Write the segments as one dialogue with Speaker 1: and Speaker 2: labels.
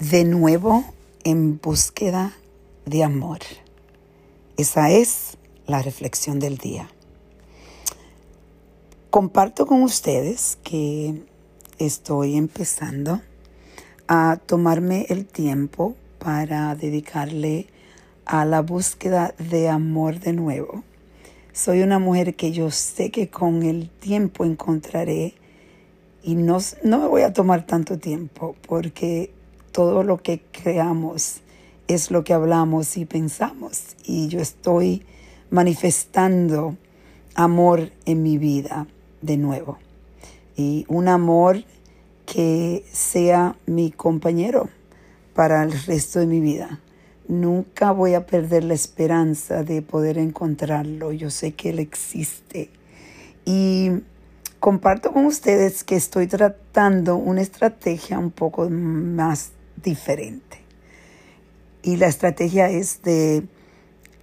Speaker 1: de nuevo en búsqueda de amor. Esa es la reflexión del día. Comparto con ustedes que estoy empezando a tomarme el tiempo para dedicarle a la búsqueda de amor de nuevo. Soy una mujer que yo sé que con el tiempo encontraré y no, no me voy a tomar tanto tiempo porque todo lo que creamos es lo que hablamos y pensamos. Y yo estoy manifestando amor en mi vida de nuevo. Y un amor que sea mi compañero para el resto de mi vida. Nunca voy a perder la esperanza de poder encontrarlo. Yo sé que Él existe. Y comparto con ustedes que estoy tratando una estrategia un poco más diferente. Y la estrategia es de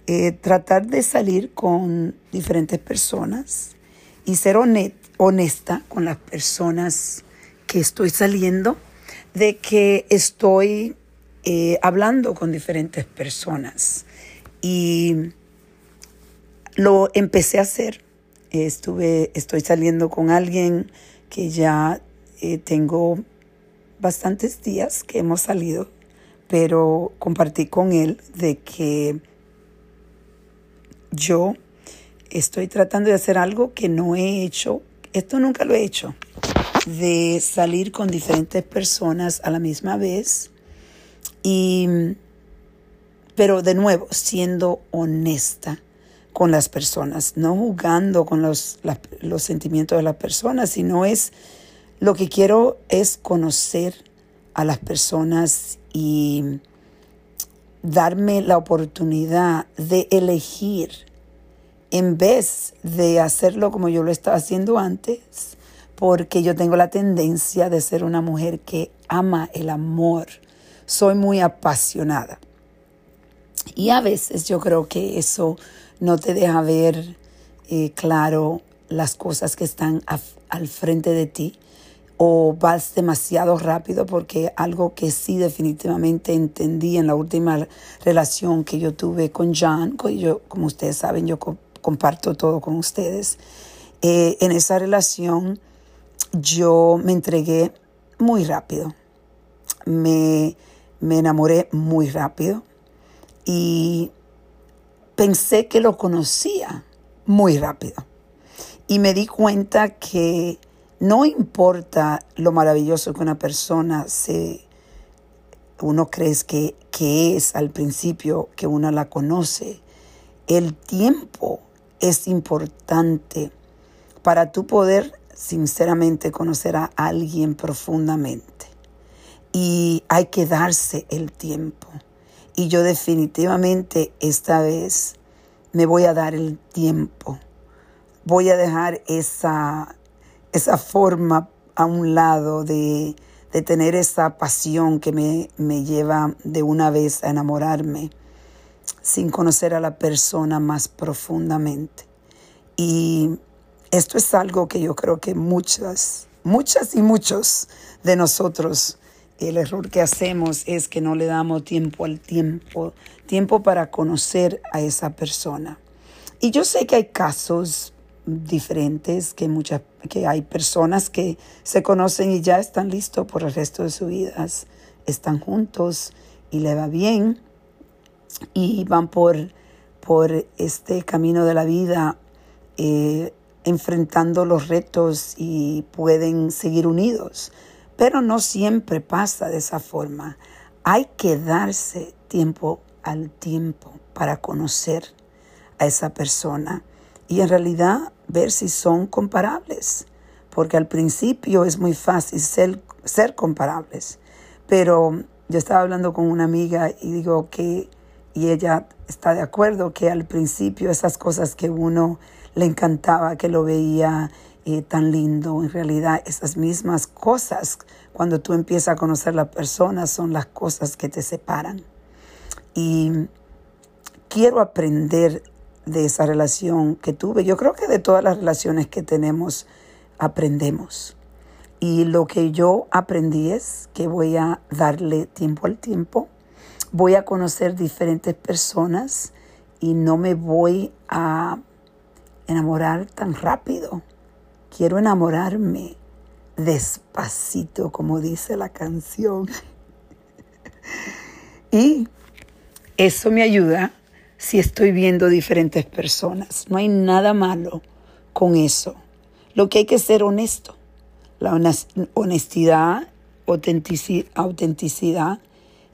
Speaker 1: eh, tratar de salir con diferentes personas y ser honesta con las personas que estoy saliendo, de que estoy eh, hablando con diferentes personas. Y lo empecé a hacer. Estuve, estoy saliendo con alguien que ya eh, tengo bastantes días que hemos salido, pero compartí con él de que yo estoy tratando de hacer algo que no he hecho, esto nunca lo he hecho, de salir con diferentes personas a la misma vez y pero de nuevo siendo honesta con las personas, no jugando con los, los sentimientos de las personas, sino es lo que quiero es conocer a las personas y darme la oportunidad de elegir en vez de hacerlo como yo lo estaba haciendo antes, porque yo tengo la tendencia de ser una mujer que ama el amor. Soy muy apasionada. Y a veces yo creo que eso no te deja ver eh, claro las cosas que están al frente de ti o vas demasiado rápido porque algo que sí definitivamente entendí en la última relación que yo tuve con John, yo, como ustedes saben, yo comparto todo con ustedes, eh, en esa relación yo me entregué muy rápido, me, me enamoré muy rápido y pensé que lo conocía muy rápido. Y me di cuenta que no importa lo maravilloso que una persona se, uno cree que, que es al principio que uno la conoce, el tiempo es importante para tú poder sinceramente conocer a alguien profundamente. Y hay que darse el tiempo. Y yo definitivamente esta vez me voy a dar el tiempo. Voy a dejar esa esa forma a un lado de, tener esa pasión que me, me lleva de una vez a enamorarme sin conocer a la persona más profundamente. Y esto es algo que yo creo que muchas, muchas y muchos de nosotros, el error que hacemos es que no le damos tiempo al tiempo, tiempo para conocer a esa persona. Y yo sé que hay casos diferentes, que, muchas, que hay personas que se conocen y ya están listos por el resto de sus vidas, están juntos y le va bien y van por, por este camino de la vida eh, enfrentando los retos y pueden seguir unidos. Pero no siempre pasa de esa forma. Hay que darse tiempo al tiempo para conocer a esa persona y en realidad ver si son comparables, porque al principio es muy fácil ser, ser comparables, pero yo estaba hablando con una amiga y digo que, y ella está de acuerdo que al principio esas cosas que uno le encantaba, que lo veía eh, tan lindo, en realidad esas mismas cosas, cuando tú empiezas a conocer la persona, son las cosas que te separan. Y quiero aprender de esa relación que tuve. Yo creo que de todas las relaciones que tenemos aprendemos. Y lo que yo aprendí es que voy a darle tiempo al tiempo, voy a conocer diferentes personas y no me voy a enamorar tan rápido. Quiero enamorarme despacito, como dice la canción. y eso me ayuda si estoy viendo diferentes personas. No hay nada malo con eso. Lo que hay que ser honesto. La honestidad, autenticidad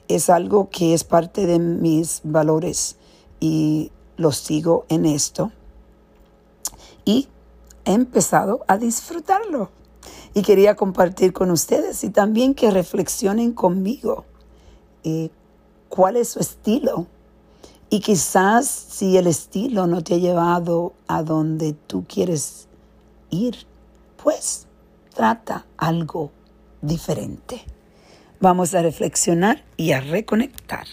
Speaker 1: es algo que es parte de mis valores y lo sigo en esto. Y he empezado a disfrutarlo. Y quería compartir con ustedes y también que reflexionen conmigo eh, cuál es su estilo. Y quizás si el estilo no te ha llevado a donde tú quieres ir, pues trata algo diferente. Vamos a reflexionar y a reconectar.